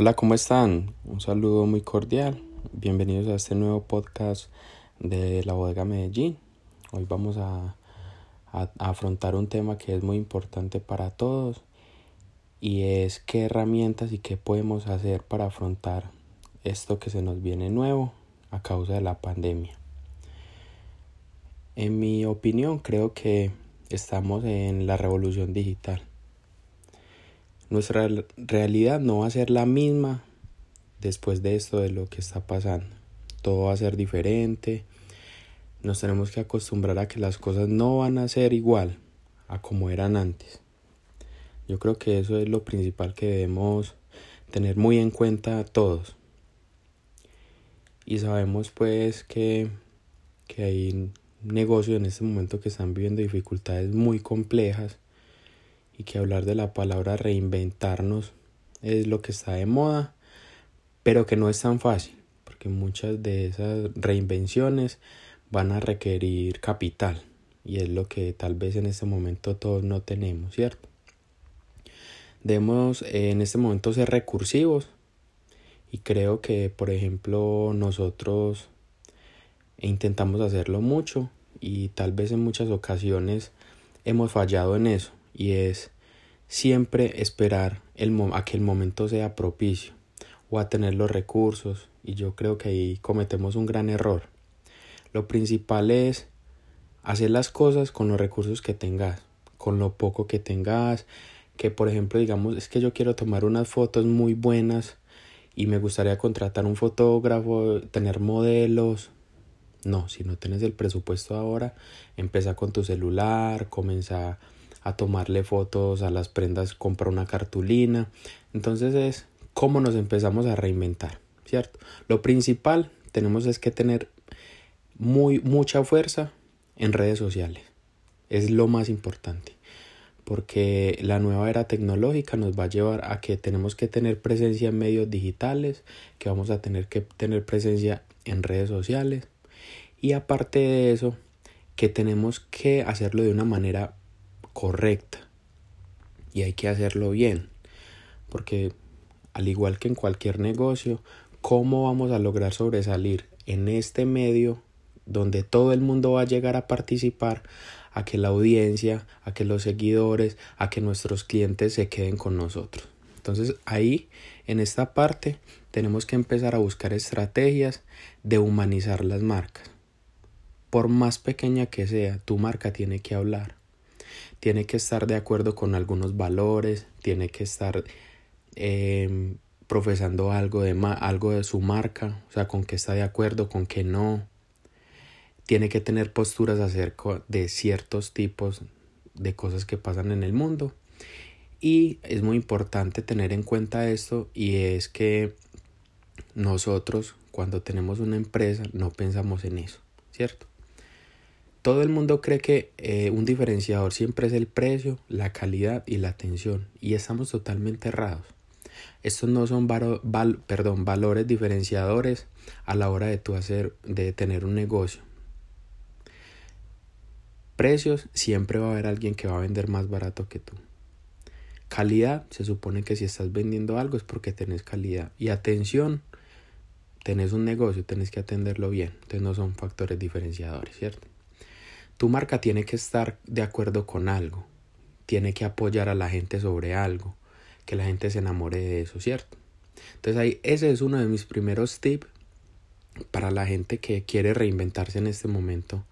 Hola, ¿cómo están? Un saludo muy cordial. Bienvenidos a este nuevo podcast de la bodega Medellín. Hoy vamos a, afrontar un tema que es muy importante para todos y es qué herramientas y qué podemos hacer para afrontar esto que se nos viene nuevo a causa de la pandemia. En mi opinión, creo que estamos en la revolución digital nuestra realidad no va a ser la misma después de esto de lo que está pasando. Todo va a ser diferente. Nos tenemos que acostumbrar a que las cosas no van a ser igual a como eran antes. Yo creo que eso es lo principal que debemos tener muy en cuenta todos. Y sabemos pues que, que hay negocios en este momento que están viviendo dificultades muy complejas y que hablar de la palabra reinventarnos es lo que está de moda, pero que no es tan fácil, porque muchas de esas reinvenciones van a requerir capital y es lo que tal vez en este momento todos no tenemos, ¿cierto? Debemos en este momento ser recursivos y creo que por ejemplo nosotros intentamos hacerlo mucho y tal vez en muchas ocasiones hemos fallado en eso y es siempre esperar el a que el momento sea propicio o a tener los recursos y yo creo que ahí cometemos un gran error. Lo principal es hacer las cosas con los recursos que tengas, con lo poco que tengas, que por ejemplo digamos es que yo quiero tomar unas fotos muy buenas y me gustaría contratar un fotógrafo, tener modelos. No, si no tienes el presupuesto ahora, empieza con tu celular, comienza a tomarle fotos a las prendas, compra una cartulina. Entonces es cómo nos empezamos a reinventar, ¿cierto? Lo principal tenemos es que tener muy mucha fuerza en redes sociales. Es lo más importante. Porque la nueva era tecnológica nos va a llevar a que tenemos que tener presencia en medios digitales, que vamos a tener que tener presencia en redes sociales. Y aparte de eso, que tenemos que hacerlo de una manera correcta y hay que hacerlo bien porque al igual que en cualquier negocio cómo vamos a lograr sobresalir en este medio donde todo el mundo va a llegar a participar a que la audiencia, a que los seguidores, a que nuestros clientes se queden con nosotros. Entonces ahí, en esta parte, tenemos que empezar a buscar estrategias de humanizar las marcas. Por más pequeña que sea, tu marca tiene que hablar tiene que estar de acuerdo con algunos valores, tiene que estar em, profesando algo de, algo de su marca, o sea, con qué está de acuerdo, con qué no. Tiene que tener posturas acerca de ciertos tipos de cosas que pasan en el mundo. Y es muy importante tener en cuenta esto y es que nosotros cuando tenemos una empresa no pensamos en eso, ¿cierto? Todo el mundo cree que eh, un diferenciador siempre es el precio, la calidad y la atención y estamos totalmente errados. Estos no son valores diferenciadores a la hora de tú hacer, de tener un negocio. Precios, siempre va a haber alguien que va a vender más barato que tú. Calidad, se supone que si estás vendiendo algo es porque tenés calidad. Y atención, tenés un negocio, tenés que atenderlo bien. Entonces no son factores diferenciadores, ¿cierto? Tu marca tiene que estar de acuerdo con algo, tiene que apoyar a la gente sobre algo, que la gente se enamore de eso, ¿cierto? Entonces ahí ese es uno de mis primeros tips para la gente que quiere reinventarse en este momento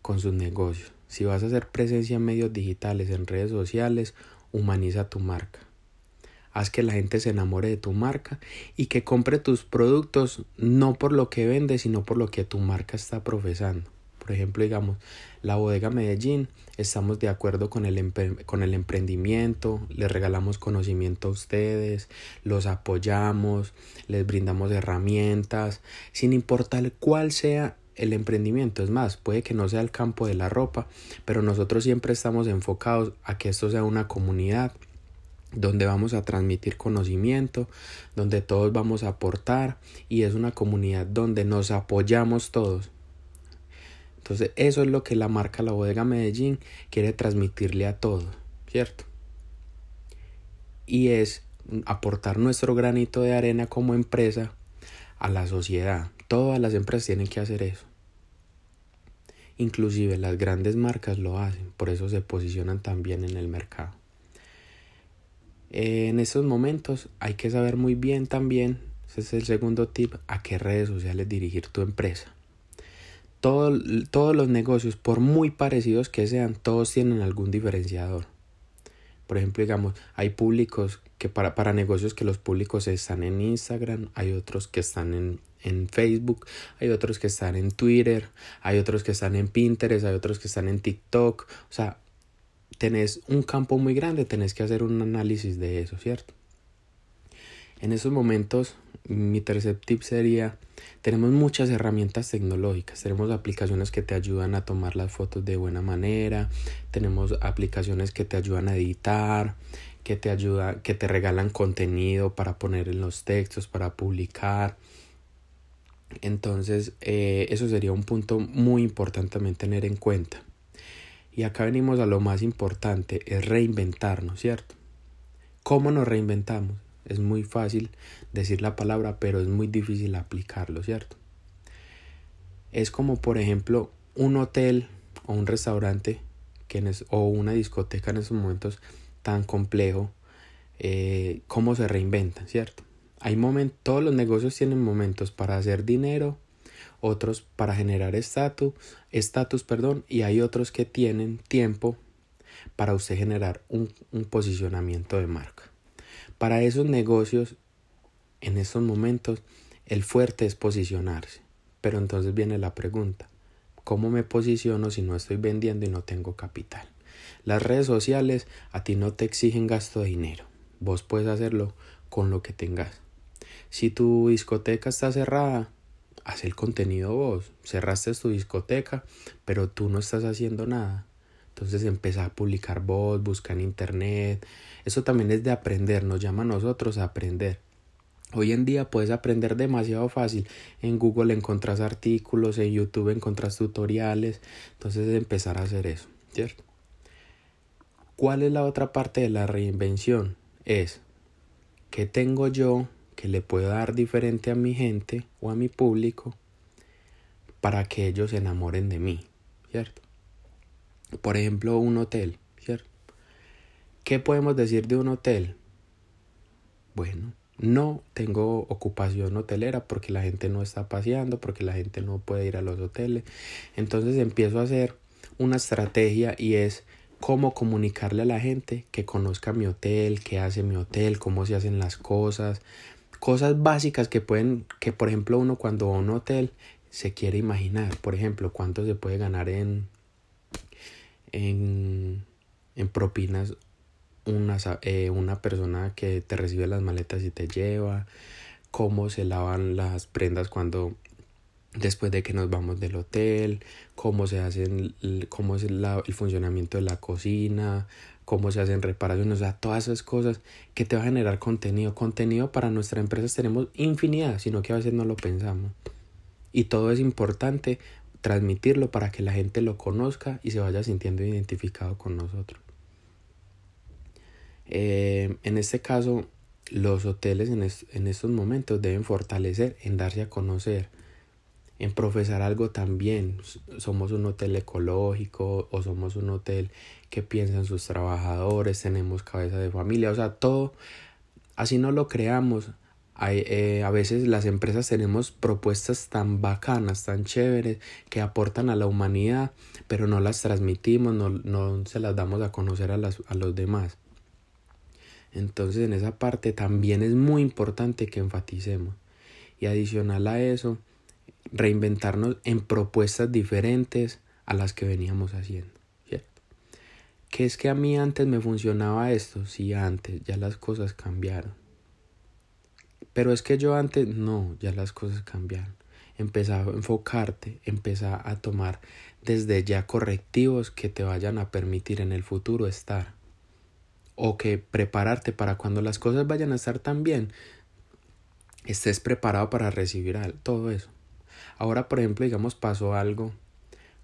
con sus negocios. Si vas a hacer presencia en medios digitales, en redes sociales, humaniza tu marca. Haz que la gente se enamore de tu marca y que compre tus productos no por lo que vende, sino por lo que tu marca está profesando. Por ejemplo, digamos, la bodega Medellín, estamos de acuerdo con el, con el emprendimiento, les regalamos conocimiento a ustedes, los apoyamos, les brindamos herramientas, sin importar cuál sea el emprendimiento. Es más, puede que no sea el campo de la ropa, pero nosotros siempre estamos enfocados a que esto sea una comunidad donde vamos a transmitir conocimiento, donde todos vamos a aportar y es una comunidad donde nos apoyamos todos. Entonces eso es lo que la marca La Bodega Medellín quiere transmitirle a todos, ¿cierto? Y es aportar nuestro granito de arena como empresa a la sociedad. Todas las empresas tienen que hacer eso. Inclusive las grandes marcas lo hacen, por eso se posicionan también en el mercado. En estos momentos hay que saber muy bien también, ese es el segundo tip, a qué redes sociales dirigir tu empresa. Todos los negocios, por muy parecidos que sean, todos tienen algún diferenciador. Por ejemplo, digamos, hay públicos que para, para negocios que los públicos están en Instagram, hay otros que están en, en Facebook, hay otros que están en Twitter, hay otros que están en Pinterest, hay otros que están en TikTok. O sea, tenés un campo muy grande, tenés que hacer un análisis de eso, ¿cierto? En esos momentos, mi tercer tip sería, tenemos muchas herramientas tecnológicas, tenemos aplicaciones que te ayudan a tomar las fotos de buena manera, tenemos aplicaciones que te ayudan a editar, que te ayuda, que te regalan contenido para poner en los textos, para publicar. Entonces, eh, eso sería un punto muy importante también tener en cuenta. Y acá venimos a lo más importante, es reinventarnos, ¿cierto? ¿Cómo nos reinventamos? Es muy fácil decir la palabra, pero es muy difícil aplicarlo, ¿cierto? Es como, por ejemplo, un hotel o un restaurante que o una discoteca en esos momentos tan complejo, eh, cómo se reinventan, ¿cierto? Hay momentos, todos los negocios tienen momentos para hacer dinero, otros para generar estatus, estatus, perdón, y hay otros que tienen tiempo para usted generar un, un posicionamiento de marca. Para esos negocios, en estos momentos, el fuerte es posicionarse. Pero entonces viene la pregunta, ¿cómo me posiciono si no estoy vendiendo y no tengo capital? Las redes sociales a ti no te exigen gasto de dinero. Vos puedes hacerlo con lo que tengas. Si tu discoteca está cerrada, haz el contenido vos. Cerraste tu discoteca, pero tú no estás haciendo nada. Entonces empieza a publicar vos, busca en internet. Eso también es de aprender, nos llama a nosotros a aprender. Hoy en día puedes aprender demasiado fácil. En Google encontrás artículos, en YouTube encontrás tutoriales. Entonces empezar a hacer eso, ¿cierto? ¿Cuál es la otra parte de la reinvención? Es ¿qué tengo yo que le puedo dar diferente a mi gente o a mi público para que ellos se enamoren de mí, ¿cierto? Por ejemplo, un hotel, ¿cierto? ¿Qué podemos decir de un hotel? Bueno, no tengo ocupación hotelera porque la gente no está paseando, porque la gente no puede ir a los hoteles. Entonces empiezo a hacer una estrategia y es cómo comunicarle a la gente que conozca mi hotel, qué hace mi hotel, cómo se hacen las cosas, cosas básicas que pueden, que por ejemplo uno cuando va a un hotel se quiere imaginar, por ejemplo, cuánto se puede ganar en, en, en propinas una, eh, una persona que te recibe las maletas y te lleva, cómo se lavan las prendas cuando después de que nos vamos del hotel, cómo se hacen, cómo es el funcionamiento de la cocina, cómo se hacen reparaciones, o sea, todas esas cosas que te va a generar contenido. Contenido para nuestra empresa tenemos infinidad, sino que a veces no lo pensamos. Y todo es importante transmitirlo para que la gente lo conozca y se vaya sintiendo identificado con nosotros. Eh, en este caso, los hoteles en, en estos momentos deben fortalecer en darse a conocer en profesar algo también. Somos un hotel ecológico o somos un hotel que piensa en sus trabajadores, tenemos cabeza de familia, o sea, todo, así no lo creamos. Hay, eh, a veces las empresas tenemos propuestas tan bacanas, tan chéveres, que aportan a la humanidad, pero no las transmitimos, no, no se las damos a conocer a, las, a los demás. Entonces en esa parte también es muy importante que enfaticemos. Y adicional a eso, reinventarnos en propuestas diferentes a las que veníamos haciendo. ¿cierto? Que es que a mí antes me funcionaba esto, sí, antes, ya las cosas cambiaron. Pero es que yo antes, no, ya las cosas cambiaron. Empezar a enfocarte, empezar a tomar desde ya correctivos que te vayan a permitir en el futuro estar. O que prepararte para cuando las cosas vayan a estar tan bien, estés preparado para recibir todo eso. Ahora, por ejemplo, digamos, pasó algo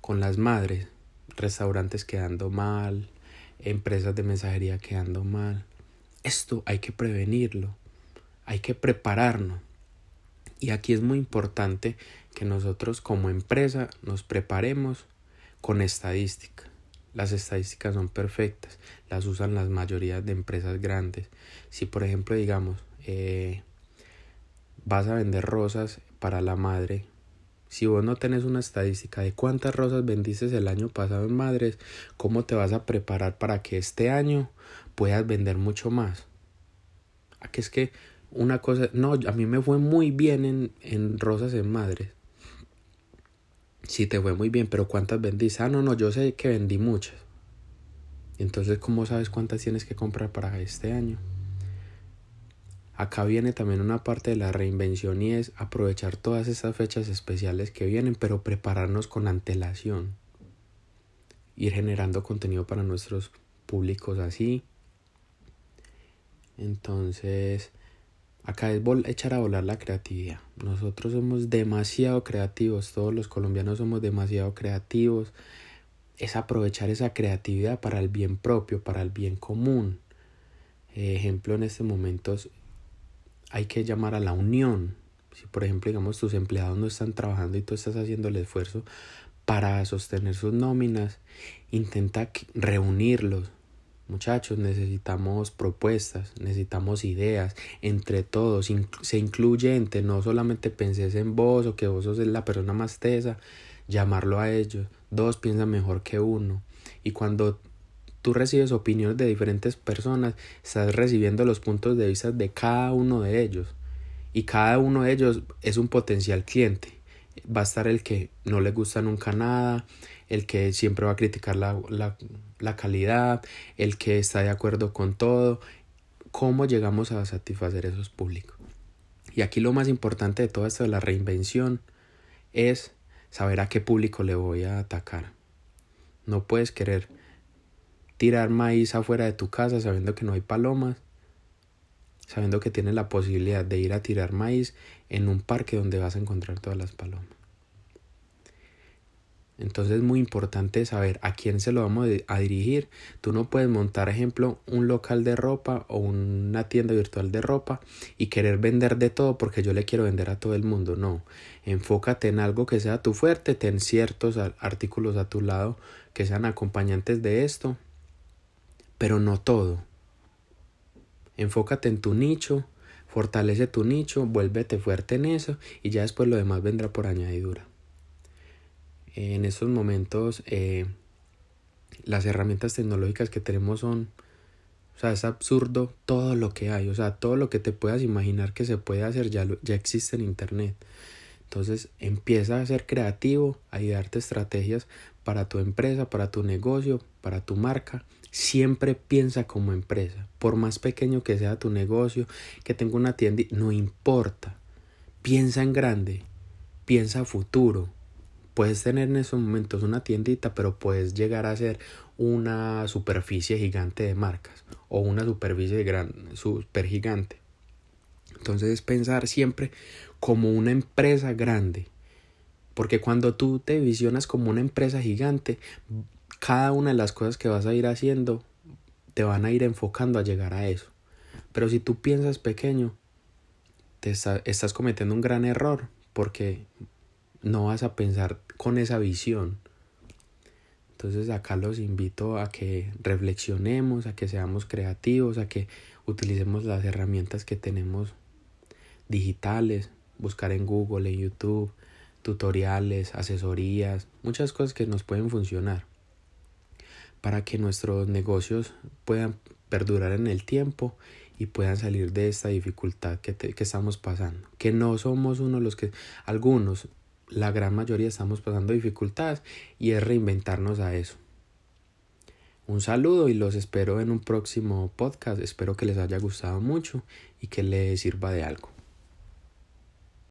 con las madres, restaurantes quedando mal, empresas de mensajería quedando mal. esto hay que prevenirlo, hay que prepararnos. Y aquí es muy importante que nosotros como empresa nos preparemos con estadística. Las estadísticas son perfectas, las usan las mayorías de empresas grandes. Si por ejemplo digamos, eh, vas a vender rosas para la madre, si vos no tenés una estadística de cuántas rosas vendiste el año pasado en madres, ¿cómo te vas a preparar para que este año puedas vender mucho más? Aquí es que una cosa, no, a mí me fue muy bien en, en rosas en madres. Sí, te fue muy bien, pero ¿cuántas vendiste? Ah, no, no, yo sé que vendí muchas. Entonces, ¿cómo sabes cuántas tienes que comprar para este año? Acá viene también una parte de la reinvención y es aprovechar todas estas fechas especiales que vienen, pero prepararnos con antelación. Ir generando contenido para nuestros públicos así. Entonces, Acá es echar a volar la creatividad. Nosotros somos demasiado creativos, todos los colombianos somos demasiado creativos. Es aprovechar esa creatividad para el bien propio, para el bien común. ejemplo, en este momento hay que llamar a la unión. Si por ejemplo, digamos, tus empleados no están trabajando y tú estás haciendo el esfuerzo para sostener sus nóminas, intenta reunirlos, Muchachos, necesitamos propuestas, necesitamos ideas, entre todos, se incluyente, no solamente penses en vos o que vos sos la persona más tesa, llamarlo a ellos. Dos piensan mejor que uno. Y cuando tú recibes opiniones de diferentes personas, estás recibiendo los puntos de vista de cada uno de ellos. Y cada uno de ellos es un potencial cliente. Va a estar el que no le gusta nunca nada, el que siempre va a criticar la, la, la calidad, el que está de acuerdo con todo, cómo llegamos a satisfacer esos públicos. Y aquí lo más importante de todo esto de la reinvención es saber a qué público le voy a atacar. No puedes querer tirar maíz afuera de tu casa sabiendo que no hay palomas, sabiendo que tienes la posibilidad de ir a tirar maíz en un parque donde vas a encontrar todas las palomas. Entonces es muy importante saber a quién se lo vamos a dirigir. Tú no puedes montar, ejemplo, un local de ropa o una tienda virtual de ropa y querer vender de todo porque yo le quiero vender a todo el mundo. No, enfócate en algo que sea tu fuerte, ten ciertos artículos a tu lado que sean acompañantes de esto, pero no todo. Enfócate en tu nicho, fortalece tu nicho, vuélvete fuerte en eso y ya después lo demás vendrá por añadidura en estos momentos eh, las herramientas tecnológicas que tenemos son, o sea, es absurdo todo lo que hay, o sea, todo lo que te puedas imaginar que se puede hacer ya, ya existe en Internet. Entonces empieza a ser creativo, a darte estrategias para tu empresa, para tu negocio, para tu marca. Siempre piensa como empresa. Por más pequeño que sea tu negocio, que tenga una tienda, no importa. Piensa en grande, piensa futuro, Puedes tener en esos momentos una tiendita, pero puedes llegar a ser una superficie gigante de marcas o una superficie gran, super gigante. Entonces es pensar siempre como una empresa grande. Porque cuando tú te visionas como una empresa gigante, cada una de las cosas que vas a ir haciendo te van a ir enfocando a llegar a eso. Pero si tú piensas pequeño, te estás cometiendo un gran error porque no vas a pensar con esa visión. Entonces acá los invito a que reflexionemos, a que seamos creativos, a que utilicemos las herramientas que tenemos digitales, buscar en Google, en YouTube, tutoriales, asesorías, muchas cosas que nos pueden funcionar para que nuestros negocios puedan perdurar en el tiempo y puedan salir de esta dificultad que, que estamos pasando. Que no somos uno de los que, algunos, la gran mayoría estamos pasando dificultades y es reinventarnos a eso. Un saludo y los espero en un próximo podcast. Espero que les haya gustado mucho y que les sirva de algo.